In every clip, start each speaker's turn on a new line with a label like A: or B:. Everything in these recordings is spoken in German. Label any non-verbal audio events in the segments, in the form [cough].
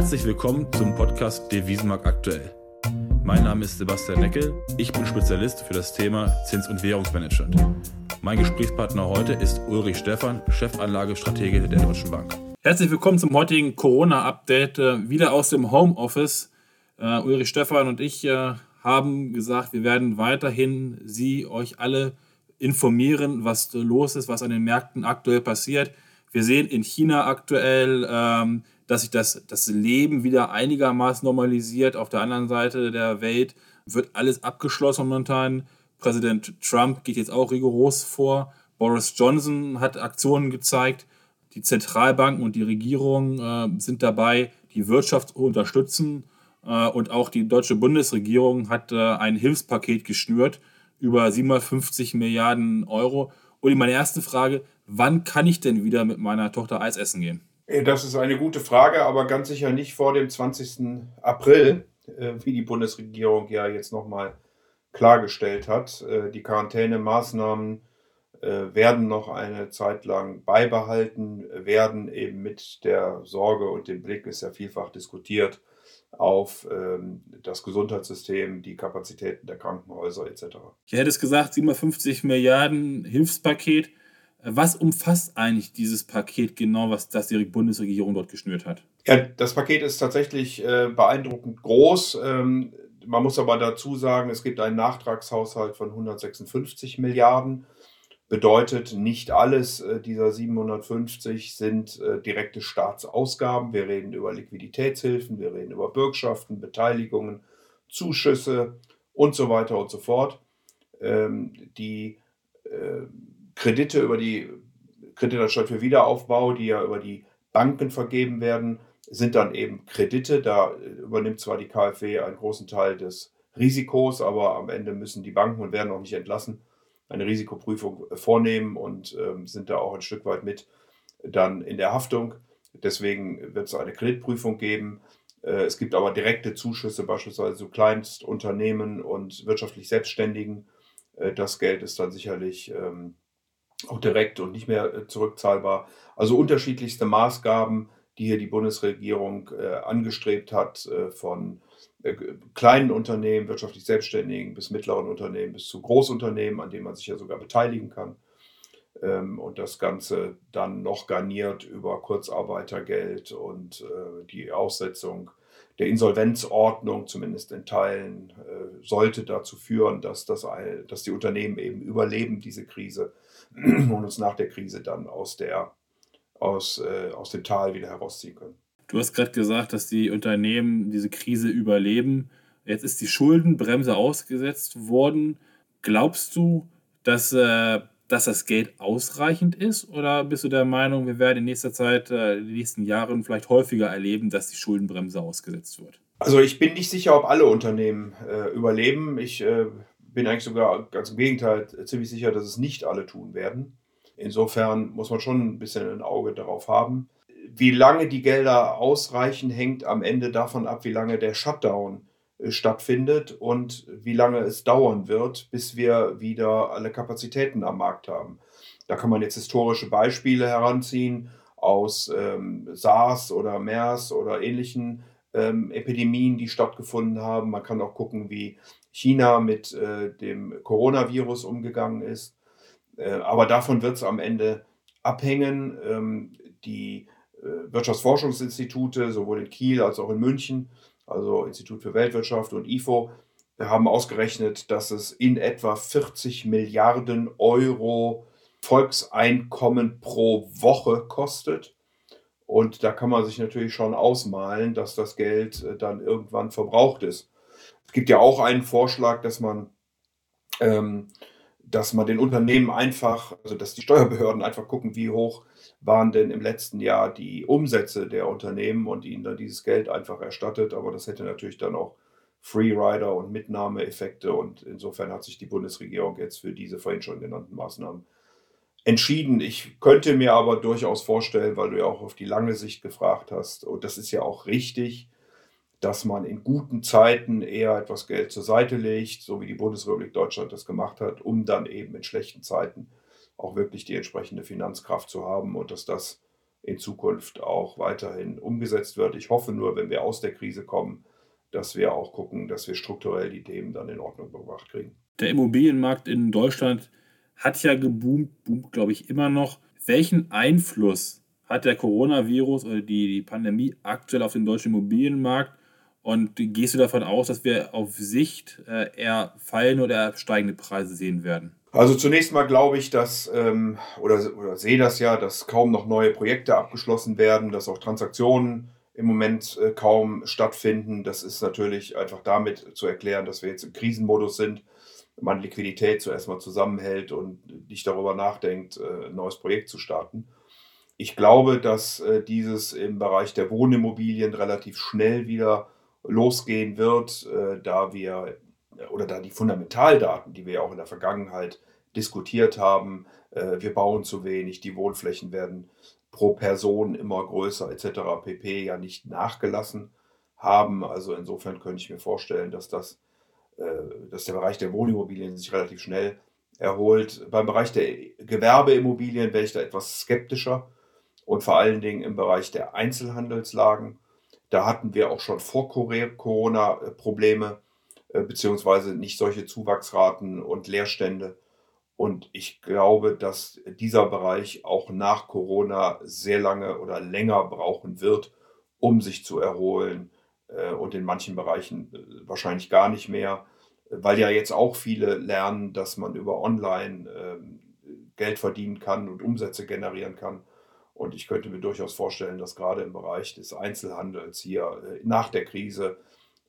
A: Herzlich willkommen zum Podcast Devisenmarkt aktuell. Mein Name ist Sebastian Neckel, ich bin Spezialist für das Thema Zins- und Währungsmanagement. Mein Gesprächspartner heute ist Ulrich Stephan, Chefanlagestratege der Deutschen Bank. Herzlich willkommen zum heutigen Corona-Update, äh, wieder aus dem Homeoffice. Uh, Ulrich Stephan und ich uh, haben gesagt, wir werden weiterhin Sie, euch alle informieren, was los ist, was an den Märkten aktuell passiert. Wir sehen in China aktuell, ähm, dass sich das, das Leben wieder einigermaßen normalisiert. Auf der anderen Seite der Welt wird alles abgeschlossen momentan. Präsident Trump geht jetzt auch rigoros vor. Boris Johnson hat Aktionen gezeigt. Die Zentralbanken und die Regierung äh, sind dabei, die Wirtschaft zu unterstützen. Äh, und auch die deutsche Bundesregierung hat äh, ein Hilfspaket geschnürt über 750 Milliarden Euro. Und meine erste Frage, wann kann ich denn wieder mit meiner Tochter Eis essen gehen?
B: Äh, das ist eine gute Frage, aber ganz sicher nicht vor dem 20. April, äh, wie die Bundesregierung ja jetzt nochmal klargestellt hat. Äh, die Quarantänemaßnahmen werden noch eine Zeit lang beibehalten, werden eben mit der Sorge und dem Blick, ist ja vielfach diskutiert, auf ähm, das Gesundheitssystem, die Kapazitäten der Krankenhäuser etc.
A: Ich hätte es gesagt, 750 Milliarden Hilfspaket. Was umfasst eigentlich dieses Paket genau, was das die Bundesregierung dort geschnürt hat?
B: Ja, das Paket ist tatsächlich äh, beeindruckend groß. Ähm, man muss aber dazu sagen, es gibt einen Nachtragshaushalt von 156 Milliarden. Bedeutet, nicht alles äh, dieser 750 sind äh, direkte Staatsausgaben. Wir reden über Liquiditätshilfen, wir reden über Bürgschaften, Beteiligungen, Zuschüsse und so weiter und so fort. Ähm, die äh, Kredite über die Kreditanstalt für Wiederaufbau, die ja über die Banken vergeben werden, sind dann eben Kredite. Da übernimmt zwar die KfW einen großen Teil des Risikos, aber am Ende müssen die Banken und werden auch nicht entlassen, eine Risikoprüfung vornehmen und ähm, sind da auch ein Stück weit mit dann in der Haftung. Deswegen wird es eine Kreditprüfung geben. Äh, es gibt aber direkte Zuschüsse beispielsweise zu Kleinstunternehmen und wirtschaftlich Selbstständigen. Äh, das Geld ist dann sicherlich ähm, auch direkt und nicht mehr äh, zurückzahlbar. Also unterschiedlichste Maßgaben, die hier die Bundesregierung äh, angestrebt hat, äh, von kleinen Unternehmen, wirtschaftlich Selbstständigen bis mittleren Unternehmen bis zu Großunternehmen, an denen man sich ja sogar beteiligen kann. Ähm, und das Ganze dann noch garniert über Kurzarbeitergeld und die Aussetzung der Insolvenzordnung, zumindest in Teilen, sollte dazu führen, dass, das, dass die Unternehmen eben überleben diese Krise [clears throat] und uns nach der Krise dann aus, der, aus, äh, aus dem Tal wieder herausziehen können.
A: Du hast gerade gesagt, dass die Unternehmen diese Krise überleben. Jetzt ist die Schuldenbremse ausgesetzt worden. Glaubst du, dass, äh, dass das Geld ausreichend ist? Oder bist du der Meinung, wir werden in nächster Zeit, äh, in den nächsten Jahren vielleicht häufiger erleben, dass die Schuldenbremse ausgesetzt wird?
B: Also ich bin nicht sicher, ob alle Unternehmen äh, überleben. Ich äh, bin eigentlich sogar ganz im Gegenteil ziemlich sicher, dass es nicht alle tun werden. Insofern muss man schon ein bisschen ein Auge darauf haben. Wie lange die Gelder ausreichen, hängt am Ende davon ab, wie lange der Shutdown äh, stattfindet und wie lange es dauern wird, bis wir wieder alle Kapazitäten am Markt haben. Da kann man jetzt historische Beispiele heranziehen aus ähm, SARS oder MERS oder ähnlichen ähm, Epidemien, die stattgefunden haben. Man kann auch gucken, wie China mit äh, dem Coronavirus umgegangen ist. Äh, aber davon wird es am Ende abhängen. Ähm, die äh, Wirtschaftsforschungsinstitute, sowohl in Kiel als auch in München, also Institut für Weltwirtschaft und IFO, haben ausgerechnet, dass es in etwa 40 Milliarden Euro Volkseinkommen pro Woche kostet. Und da kann man sich natürlich schon ausmalen, dass das Geld äh, dann irgendwann verbraucht ist. Es gibt ja auch einen Vorschlag, dass man, ähm, dass man den Unternehmen einfach, also dass die Steuerbehörden einfach gucken, wie hoch waren denn im letzten Jahr die Umsätze der Unternehmen und ihnen dann dieses Geld einfach erstattet. Aber das hätte natürlich dann auch Freerider und Mitnahmeeffekte und insofern hat sich die Bundesregierung jetzt für diese vorhin schon genannten Maßnahmen entschieden. Ich könnte mir aber durchaus vorstellen, weil du ja auch auf die lange Sicht gefragt hast, und das ist ja auch richtig, dass man in guten Zeiten eher etwas Geld zur Seite legt, so wie die Bundesrepublik Deutschland das gemacht hat, um dann eben in schlechten Zeiten auch wirklich die entsprechende Finanzkraft zu haben und dass das in Zukunft auch weiterhin umgesetzt wird. Ich hoffe nur, wenn wir aus der Krise kommen, dass wir auch gucken, dass wir strukturell die Themen dann in Ordnung gebracht kriegen.
A: Der Immobilienmarkt in Deutschland hat ja geboomt, boomt, glaube ich, immer noch. Welchen Einfluss hat der Coronavirus oder die, die Pandemie aktuell auf den deutschen Immobilienmarkt? Und gehst du davon aus, dass wir auf Sicht äh, eher fallende oder steigende Preise sehen werden?
B: Also zunächst mal glaube ich, dass, ähm, oder, oder sehe das ja, dass kaum noch neue Projekte abgeschlossen werden, dass auch Transaktionen im Moment äh, kaum stattfinden. Das ist natürlich einfach damit zu erklären, dass wir jetzt im Krisenmodus sind, man Liquidität zuerst mal zusammenhält und nicht darüber nachdenkt, äh, ein neues Projekt zu starten. Ich glaube, dass äh, dieses im Bereich der Wohnimmobilien relativ schnell wieder losgehen wird, äh, da wir oder da die Fundamentaldaten, die wir ja auch in der Vergangenheit diskutiert haben, äh, wir bauen zu wenig, die Wohnflächen werden pro Person immer größer etc. pp. ja nicht nachgelassen haben. Also insofern könnte ich mir vorstellen, dass das, äh, dass der Bereich der Wohnimmobilien sich relativ schnell erholt. Beim Bereich der Gewerbeimmobilien wäre ich da etwas skeptischer und vor allen Dingen im Bereich der Einzelhandelslagen. Da hatten wir auch schon vor Corona Probleme äh, beziehungsweise nicht solche Zuwachsraten und Leerstände. Und ich glaube, dass dieser Bereich auch nach Corona sehr lange oder länger brauchen wird, um sich zu erholen äh, und in manchen Bereichen äh, wahrscheinlich gar nicht mehr, weil ja jetzt auch viele lernen, dass man über Online ähm, Geld verdienen kann und Umsätze generieren kann. Und ich könnte mir durchaus vorstellen, dass gerade im Bereich des Einzelhandels hier nach der Krise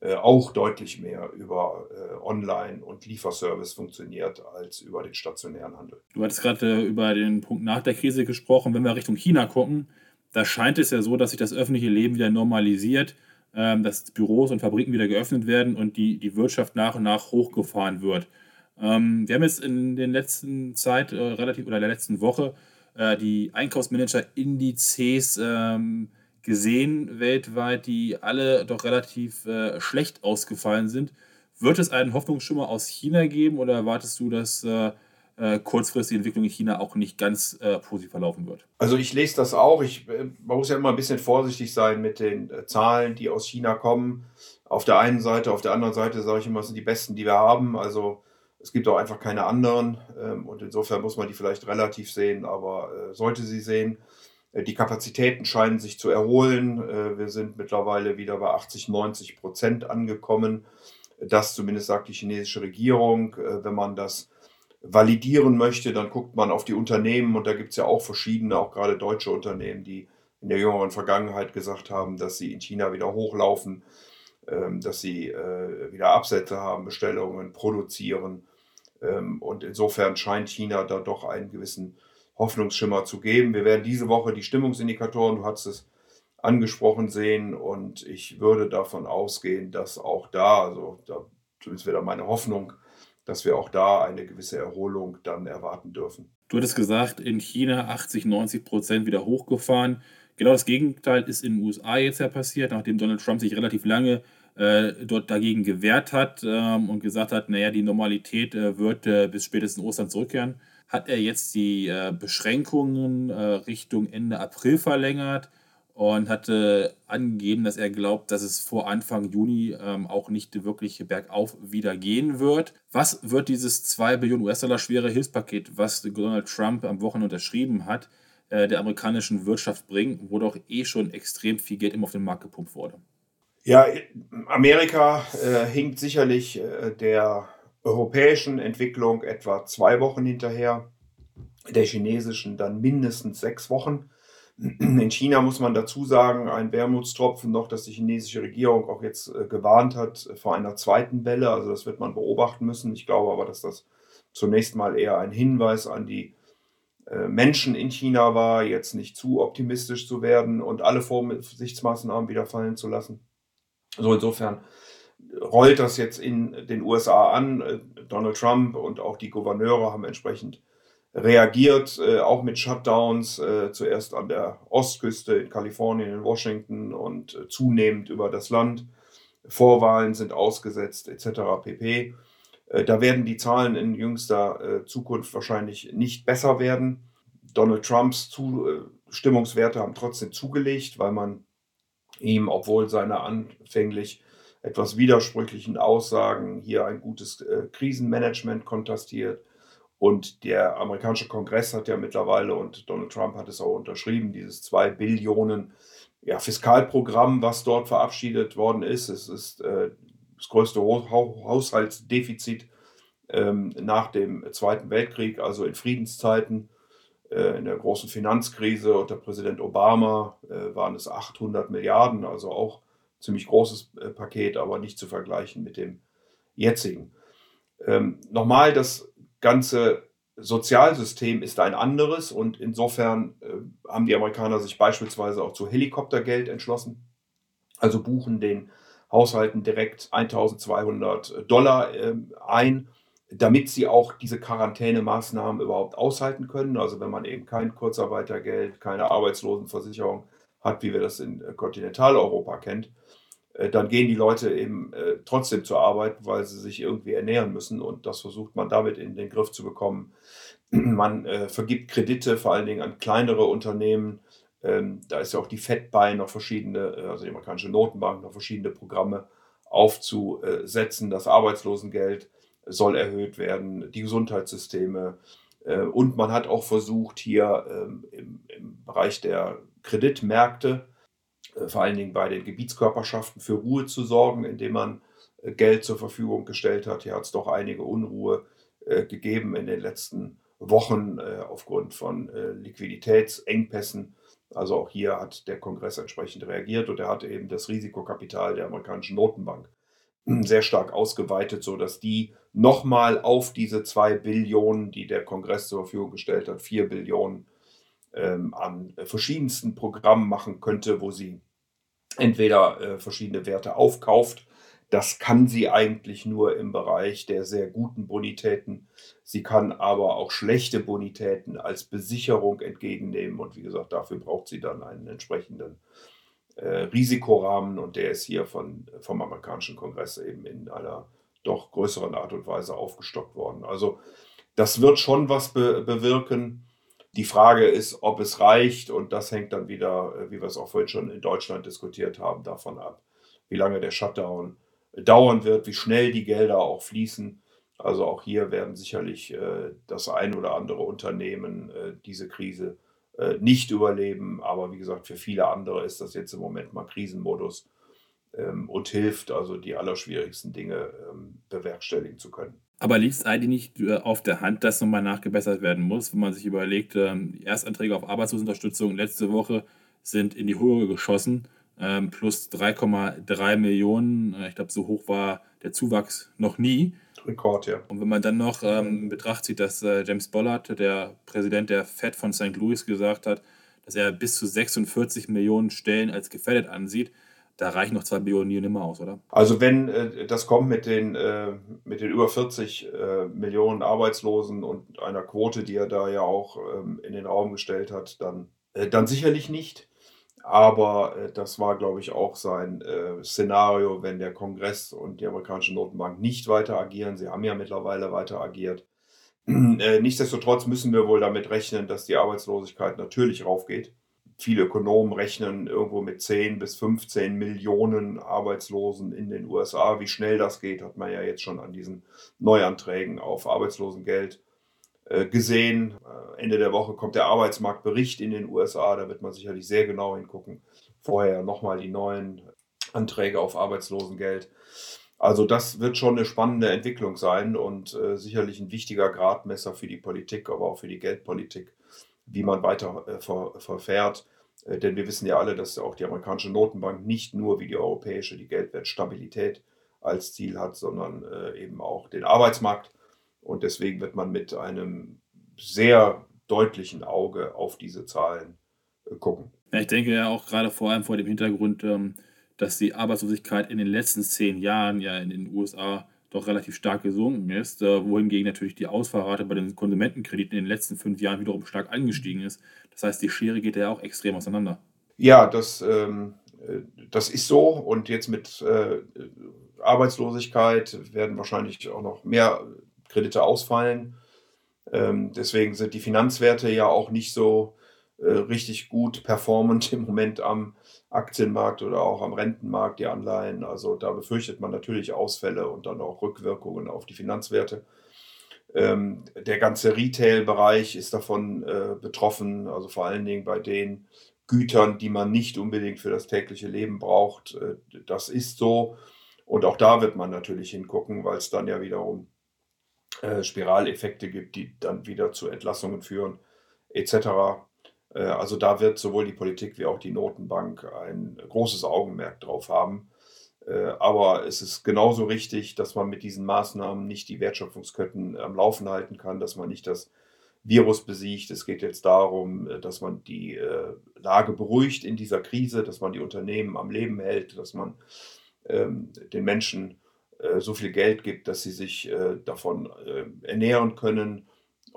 B: äh, auch deutlich mehr über äh, Online- und Lieferservice funktioniert als über den stationären Handel.
A: Du hattest gerade über den Punkt nach der Krise gesprochen. Wenn wir Richtung China gucken, da scheint es ja so, dass sich das öffentliche Leben wieder normalisiert, ähm, dass Büros und Fabriken wieder geöffnet werden und die, die Wirtschaft nach und nach hochgefahren wird. Ähm, wir haben jetzt in der letzten Zeit, äh, relativ oder der letzten Woche, äh, die Einkaufsmanager-Indizes ähm, gesehen weltweit, die alle doch relativ äh, schlecht ausgefallen sind. Wird es einen Hoffnungsschimmer aus China geben oder erwartest du, dass äh, äh kurzfristig die Entwicklung in China auch nicht ganz äh, positiv verlaufen wird?
B: Also ich lese das auch. Ich, äh, man muss ja immer ein bisschen vorsichtig sein mit den Zahlen, die aus China kommen. Auf der einen Seite, auf der anderen Seite sage ich immer, sind die besten, die wir haben. Also es gibt auch einfach keine anderen. Ähm, und insofern muss man die vielleicht relativ sehen, aber sollte sie sehen. Äh, die Kapazitäten scheinen sich zu erholen. Äh, wir sind mittlerweile wieder bei 80, 90 Prozent angekommen. Das zumindest sagt die chinesische Regierung. Äh, wenn man das validieren möchte, dann guckt man auf die Unternehmen und da gibt es ja auch verschiedene, auch gerade deutsche Unternehmen, die in der jüngeren Vergangenheit gesagt haben, dass sie in China wieder hochlaufen, ähm, dass sie wieder Absätze haben, Bestellungen produzieren. Ähm, und insofern scheint China da doch einen gewissen Hoffnungsschimmer zu geben. Wir werden diese Woche die Stimmungsindikatoren, du hast es angesprochen, sehen und ich würde davon ausgehen, dass auch da, also da zumindest wäre meine Hoffnung, dass wir auch da eine gewisse Erholung dann erwarten dürfen.
A: Du hattest gesagt, in China 80, 90 Prozent wieder hochgefahren. Genau das Gegenteil ist in den USA jetzt ja passiert, nachdem Donald Trump sich relativ lange dort dagegen gewehrt hat ähm, und gesagt hat, naja, die Normalität äh, wird äh, bis spätestens Ostern zurückkehren hat er jetzt die äh, Beschränkungen äh, Richtung Ende April verlängert und hatte angegeben, dass er glaubt, dass es vor Anfang Juni ähm, auch nicht wirklich bergauf wieder gehen wird. Was wird dieses 2 Billionen US-Dollar schwere Hilfspaket, was Donald Trump am Wochenende unterschrieben hat, äh, der amerikanischen Wirtschaft bringen, wo doch eh schon extrem viel Geld immer auf den Markt gepumpt wurde?
B: Ja, Amerika äh, hinkt sicherlich äh, der europäischen Entwicklung etwa zwei Wochen hinterher, der chinesischen dann mindestens sechs Wochen. In China muss man dazu sagen, ein Wermutstropfen noch, dass die chinesische Regierung auch jetzt äh, gewarnt hat vor einer zweiten Welle. Also das wird man beobachten müssen. Ich glaube aber, dass das zunächst mal eher ein Hinweis an die äh, Menschen in China war, jetzt nicht zu optimistisch zu werden und alle Vorsichtsmaßnahmen wieder fallen zu lassen. So insofern rollt das jetzt in den USA an. Äh, Donald Trump und auch die Gouverneure haben entsprechend reagiert, äh, auch mit Shutdowns, äh, zuerst an der Ostküste in Kalifornien, in Washington und zunehmend über das Land. Vorwahlen sind ausgesetzt etc. pp. Da werden die Zahlen in jüngster Zukunft wahrscheinlich nicht besser werden. Donald Trumps Stimmungswerte haben trotzdem zugelegt, weil man ihm, obwohl seine anfänglich etwas widersprüchlichen Aussagen hier ein gutes äh, Krisenmanagement kontrastiert. Und der amerikanische Kongress hat ja mittlerweile, und Donald Trump hat es auch unterschrieben, dieses 2 Billionen ja, Fiskalprogramm, was dort verabschiedet worden ist. Es ist äh, das größte Haushaltsdefizit ähm, nach dem Zweiten Weltkrieg, also in Friedenszeiten. Äh, in der großen Finanzkrise unter Präsident Obama äh, waren es 800 Milliarden, also auch ziemlich großes äh, Paket, aber nicht zu vergleichen mit dem jetzigen. Ähm, nochmal, das ganze Sozialsystem ist ein anderes und insofern haben die Amerikaner sich beispielsweise auch zu Helikoptergeld entschlossen, also buchen den Haushalten direkt 1200 Dollar äh, ein, damit sie auch diese Quarantänemaßnahmen überhaupt aushalten können. Also wenn man eben kein Kurzarbeitergeld, keine Arbeitslosenversicherung hat, wie wir das in äh, Kontinentaleuropa kennt, äh, dann gehen die Leute eben äh, trotzdem zur Arbeit, weil sie sich irgendwie ernähren müssen. Und das versucht man damit in den Griff zu bekommen. [clears throat] Man vergibt Kredite vor allen Dingen an kleinere Unternehmen. Ähm, da ist ja auch die Fed bei, noch verschiedene, also die amerikanische Notenbank, noch verschiedene Programme aufzusetzen. Das Arbeitslosengeld soll erhöht werden, die Gesundheitssysteme. Und man hat auch versucht, hier ähm, im, im Bereich der Kreditmärkte äh, vor allen Dingen bei den Gebietskörperschaften für Ruhe zu sorgen, indem man äh, Geld zur Verfügung gestellt hat. Hier hat es doch einige Unruhe äh, gegeben in den letzten Wochen aufgrund von Liquiditätsengpässen. Also auch hier hat der Kongress entsprechend reagiert und er hat eben das Risikokapital der amerikanischen Notenbank sehr stark ausgeweitet, sodass die nochmal auf diese zwei Billionen, die der Kongress zur Verfügung gestellt hat, vier Billionen ähm, an verschiedensten Programmen machen könnte, wo sie entweder äh, verschiedene Werte aufkauft. Das kann sie eigentlich nur im Bereich der sehr guten Bonitäten. Sie kann aber auch schlechte Bonitäten als Besicherung entgegennehmen. Und wie gesagt, dafür braucht sie dann einen entsprechenden äh, Risikorahmen. Und der ist hier von, vom amerikanischen Kongress eben in einer doch größeren Art und Weise aufgestockt worden. Also das wird schon was be bewirken. Die Frage ist, ob es reicht und das hängt dann wieder, äh, wie wir es auch vorhin schon in Deutschland diskutiert haben, davon ab, wie lange der Shutdown dauern wird, wie schnell die Gelder auch fließen. Also auch hier werden sicherlich äh, das ein oder andere Unternehmen äh, diese Krise äh, nicht überleben. Aber wie gesagt, für viele andere ist das jetzt im Moment mal Krisenmodus ähm, und hilft, also die allerschwierigsten Dinge ähm, bewerkstelligen zu können.
A: Aber liegt es eigentlich nicht äh, auf der Hand, dass nochmal nachgebessert werden muss, wenn man sich überlegt, ähm, Erstanträge auf Arbeitslosenunterstützung letzte Woche sind in die Höhe geschossen, ähm, plus 3,3 Millionen. Äh, ich glaube, so hoch war der Zuwachs noch nie.
B: Rekord, ja.
A: Und wenn man dann noch ähm, in Betracht zieht, dass äh, James Bollard, der Präsident der Fed von St. Louis, gesagt hat, dass er bis zu 46 Millionen Stellen als gefährdet ansieht, da reichen noch zwei Billionen nie nimmer aus, oder?
B: Also wenn äh, das kommt mit den, äh, mit den über 40 äh, Millionen Arbeitslosen und einer Quote, die er da ja auch ähm, in den Raum gestellt hat, dann, äh, dann sicherlich nicht. Aber äh, das war, glaube ich, auch sein äh, Szenario, wenn der Kongress und die amerikanische Notenbank nicht weiter agieren. Sie haben ja mittlerweile weiter agiert. [clears throat] nichtsdestotrotz müssen wir wohl damit rechnen, dass die Arbeitslosigkeit natürlich raufgeht viele Ökonomen rechnen irgendwo mit 10 bis 15 Millionen Arbeitslosen in den USA. Wie schnell das geht, hat man ja jetzt schon an diesen Neuanträgen auf Arbeitslosengeld äh, gesehen. Äh, Ende der Woche kommt der Arbeitsmarktbericht in den USA, da wird man sicherlich sehr genau hingucken. Vorher nochmal die neuen Anträge auf Arbeitslosengeld. Also das wird schon eine spannende Entwicklung sein und äh, sicherlich ein wichtiger Gradmesser für die Politik, aber auch für die Geldpolitik wie man weiter äh, ver, verfährt. Äh, denn wir wissen ja alle, dass auch die amerikanische Notenbank nicht nur wie die europäische die Geldwertstabilität als Ziel hat, sondern äh, eben auch den Arbeitsmarkt. Und deswegen wird man mit einem sehr deutlichen Auge auf diese Zahlen äh, gucken.
A: Ich denke ja auch gerade vor allem vor dem Hintergrund, ähm, dass die Arbeitslosigkeit in den letzten zehn Jahren ja in den USA doch relativ stark gesunken ist, äh, wohingegen natürlich die Ausfallrate bei den Konsumentenkrediten in den letzten fünf Jahren wiederum stark angestiegen ist. Das heißt, die Schere geht ja auch extrem auseinander.
B: Ja, das, ähm, äh, das ist so. Und jetzt mit Arbeitslosigkeit werden wahrscheinlich auch noch mehr Kredite ausfallen. Ähm, deswegen sind die Finanzwerte ja auch nicht so äh, richtig gut performend [laughs] im Moment am Aktienmarkt oder auch am Rentenmarkt, die Anleihen. Also da befürchtet man natürlich Ausfälle und dann auch Rückwirkungen auf die Finanzwerte. Ähm, der ganze Retail-Bereich ist davon äh, betroffen, also vor allen Dingen bei den Gütern, die man nicht unbedingt für das tägliche Leben braucht. Äh, das ist so. Und auch da wird man natürlich hingucken, weil es dann ja wiederum äh, Spiraleffekte gibt, die dann wieder zu Entlassungen führen, etc. Äh, also da wird sowohl die Politik wie auch die Notenbank ein großes Augenmerk drauf haben. Äh, aber es ist genauso richtig, dass man mit diesen Maßnahmen nicht die Wertschöpfungsketten am Laufen halten kann, dass man nicht das Virus besiegt. Es geht jetzt darum, dass man die Lage beruhigt in dieser Krise, dass man die Unternehmen am Leben hält, dass man ähm, den Menschen so viel Geld gibt, dass sie sich davon ernähren können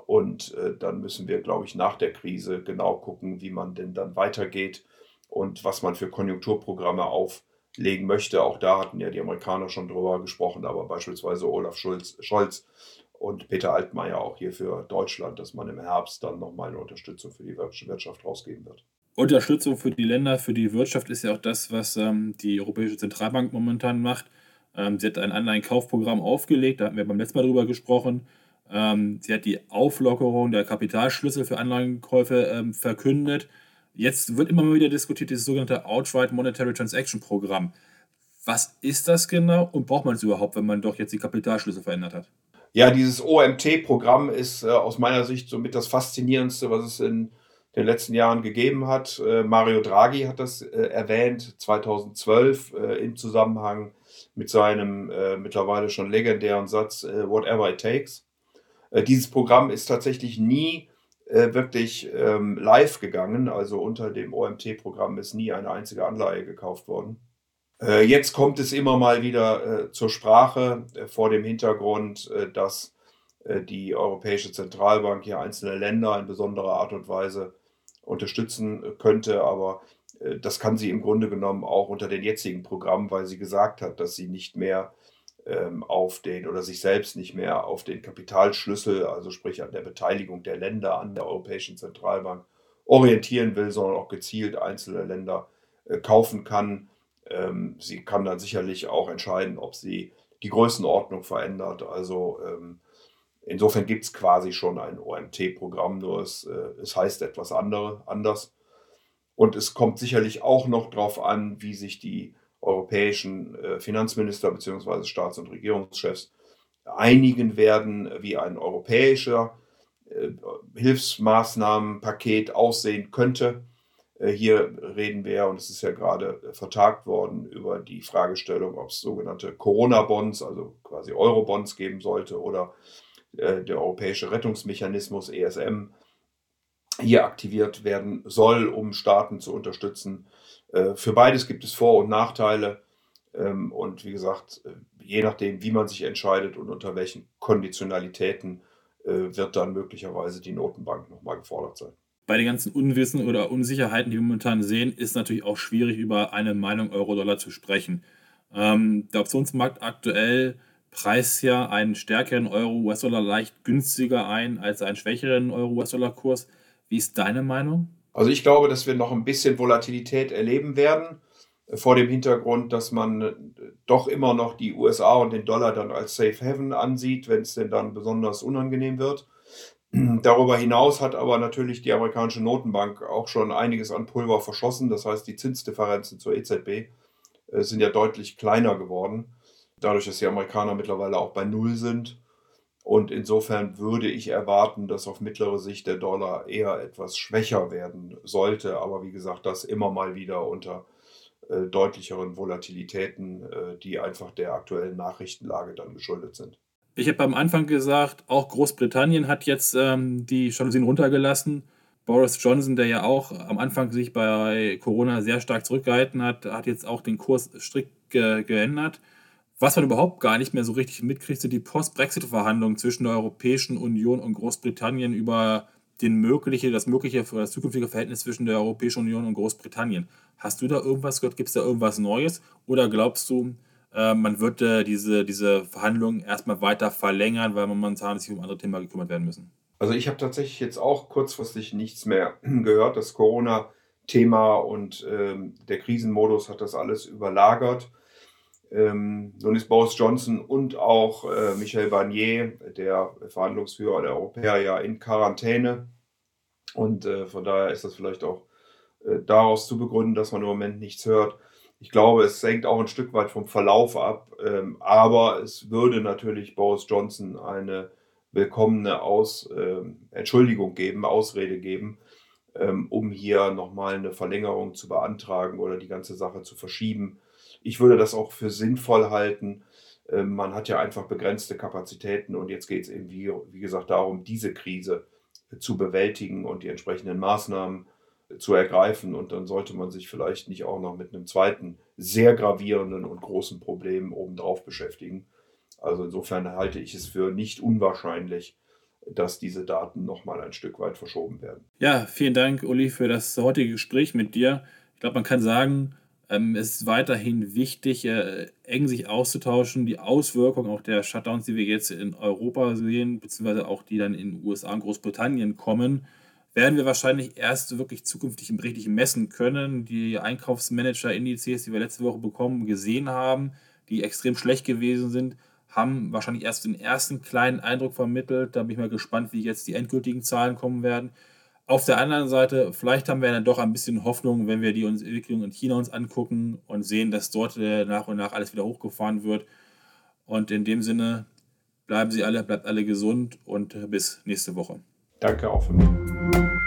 B: und äh, dann müssen wir, glaube ich, nach der Krise genau gucken, wie man denn dann weitergeht und was man für Konjunkturprogramme auflegen möchte. Auch da hatten ja die Amerikaner schon drüber gesprochen, aber beispielsweise Olaf Schulz, Scholz und Peter Altmaier auch hier für Deutschland, dass man im Herbst dann nochmal eine Unterstützung für die Wirtschaft rausgeben wird.
A: Unterstützung für die Länder, für die Wirtschaft ist ja auch das, was ähm, die Europäische Zentralbank momentan macht. Ähm, sie hat ein Anleihenkaufprogramm aufgelegt, da hatten wir beim letzten Mal drüber gesprochen. Ähm, sie hat die Auflockerung der Kapitalschlüssel für Anlagenkäufe ähm, verkündet. Jetzt wird immer wieder diskutiert, dieses sogenannte Outright Monetary Transaction Programm. Was ist das genau und braucht man es überhaupt, wenn man doch jetzt die Kapitalschlüssel verändert hat?
B: Ja, dieses OMT-Programm ist äh, aus meiner Sicht somit das Faszinierendste, was es in den letzten Jahren gegeben hat. Äh, Mario Draghi hat das äh, erwähnt 2012 äh, im Zusammenhang mit seinem äh, mittlerweile schon legendären Satz äh, Whatever it takes. Äh, dieses Programm ist tatsächlich nie äh, wirklich ähm, live gegangen. Also unter dem OMT-Programm ist nie eine einzige Anleihe gekauft worden. Äh, jetzt kommt es immer mal wieder zur Sprache vor dem Hintergrund, dass die Europäische Zentralbank hier einzelne Länder in besonderer Art und Weise unterstützen könnte. Aber das kann sie im Grunde genommen auch unter den jetzigen Programmen, weil sie gesagt hat, dass sie nicht mehr ähm, auf den oder sich selbst nicht mehr auf den Kapitalschlüssel, also sprich an der Beteiligung der Länder an der Europäischen Zentralbank orientieren will, sondern auch gezielt einzelne Länder äh, kaufen kann. Ähm, sie kann dann sicherlich auch entscheiden, ob sie die Größenordnung verändert. Also ähm, insofern gibt es quasi schon ein OMT-Programm, nur es, äh, es heißt etwas andere, anders. Und es kommt sicherlich auch noch darauf an, wie sich die europäischen äh, Finanzminister bzw. Staats- und Regierungschefs einigen werden, wie ein europäischer äh, Hilfsmaßnahmenpaket aussehen könnte. Äh, hier reden wir, und es ist ja gerade vertagt worden, über die Fragestellung, ob es sogenannte Corona-Bonds, also quasi Euro-Bonds geben sollte oder der europäische Rettungsmechanismus ESM hier aktiviert werden soll, um Staaten zu unterstützen, äh, für beides gibt es Vor- und Nachteile. Ähm, und wie gesagt, äh, je nachdem, wie man sich entscheidet und unter welchen Konditionalitäten, äh, wird dann möglicherweise die Notenbank nochmal gefordert sein.
A: Bei den ganzen Unwissen oder Unsicherheiten, die wir momentan sehen, ist natürlich auch schwierig, über eine Meinung Euro-Dollar zu sprechen. Ähm, der Optionsmarkt aktuell preist ja einen stärkeren Euro-US-Dollar leicht günstiger ein als einen schwächeren Euro-US-Dollar-Kurs. Wie ist deine Meinung?
B: Also ich glaube, dass wir noch ein bisschen Volatilität erleben werden, äh, vor dem Hintergrund, dass man äh, doch immer noch die USA und den Dollar dann als Safe Haven ansieht, wenn es denn dann besonders unangenehm wird. [clears throat] Darüber hinaus hat aber natürlich die amerikanische Notenbank auch schon einiges an Pulver verschossen. Das heißt, die Zinsdifferenzen zur EZB äh, sind ja deutlich kleiner geworden, dadurch, dass die Amerikaner mittlerweile auch bei Null sind. Und insofern würde ich erwarten, dass auf mittlere Sicht der Dollar eher etwas schwächer werden sollte. Aber wie gesagt, das immer mal wieder unter äh, deutlicheren Volatilitäten, äh, die einfach der aktuellen Nachrichtenlage dann geschuldet sind.
A: Ich habe am Anfang gesagt, auch Großbritannien hat jetzt ähm, die Jalousien runtergelassen. Boris Johnson, der ja auch am Anfang sich bei Corona sehr stark zurückgehalten hat, hat jetzt auch den Kurs strikt ge geändert. Was man überhaupt gar nicht mehr so richtig mitkriegt, sind die Post-Brexit-Verhandlungen zwischen der Europäischen Union und Großbritannien über den mögliche, das mögliche das zukünftige Verhältnis zwischen der Europäischen Union und Großbritannien. Hast du da irgendwas gehört? Gibt es da irgendwas Neues? Oder glaubst du, äh, man wird äh, diese, diese Verhandlungen erstmal weiter verlängern, weil momentan sich um andere Themen gekümmert werden müssen?
B: Also ich habe tatsächlich jetzt auch kurzfristig nichts mehr [clears throat] gehört. Das Corona-Thema und ähm, der Krisenmodus hat das alles überlagert. Ähm, nun ist Boris Johnson und auch äh, Michel Barnier, der Verhandlungsführer der Europäer, ja in Quarantäne. Und äh, von daher ist das vielleicht auch äh, daraus zu begründen, dass man im Moment nichts hört. Ich glaube, es hängt auch ein Stück weit vom Verlauf ab, ähm, aber es würde natürlich Boris Johnson eine willkommene Aus, äh, Entschuldigung geben, Ausrede geben, ähm, um hier nochmal eine Verlängerung zu beantragen oder die ganze Sache zu verschieben. Ich würde das auch für sinnvoll halten. Ähm, man hat ja einfach begrenzte Kapazitäten und jetzt geht es eben, wie, wie gesagt, darum, diese Krise zu bewältigen und die entsprechenden Maßnahmen zu ergreifen. Und dann sollte man sich vielleicht nicht auch noch mit einem zweiten sehr gravierenden und großen Problem obendrauf beschäftigen. Also insofern halte ich es für nicht unwahrscheinlich, dass diese Daten nochmal ein Stück weit verschoben werden.
A: Ja, vielen Dank, Uli, für das heutige Gespräch mit dir. Ich glaube, man kann sagen, ähm, es ist weiterhin wichtig, äh, eng sich auszutauschen, die Auswirkungen auch der Shutdowns, die wir jetzt in Europa sehen, beziehungsweise auch die dann in den USA und Großbritannien kommen, werden wir wahrscheinlich erst wirklich zukünftig im richtigen messen können. Die Einkaufsmanager-Indizes, die wir letzte Woche bekommen, gesehen haben, die extrem schlecht gewesen sind, haben wahrscheinlich erst den ersten kleinen Eindruck vermittelt. Da bin ich mal gespannt, wie jetzt die endgültigen Zahlen kommen werden. Auf der anderen Seite, vielleicht haben wir dann doch ein bisschen Hoffnung, wenn wir die Entwicklung in China uns angucken und sehen, dass dort äh, nach und nach alles wieder hochgefahren wird. Und in dem Sinne, bleiben Sie alle, bleibt alle gesund und bis nächste Woche.
B: Danke auch von mir.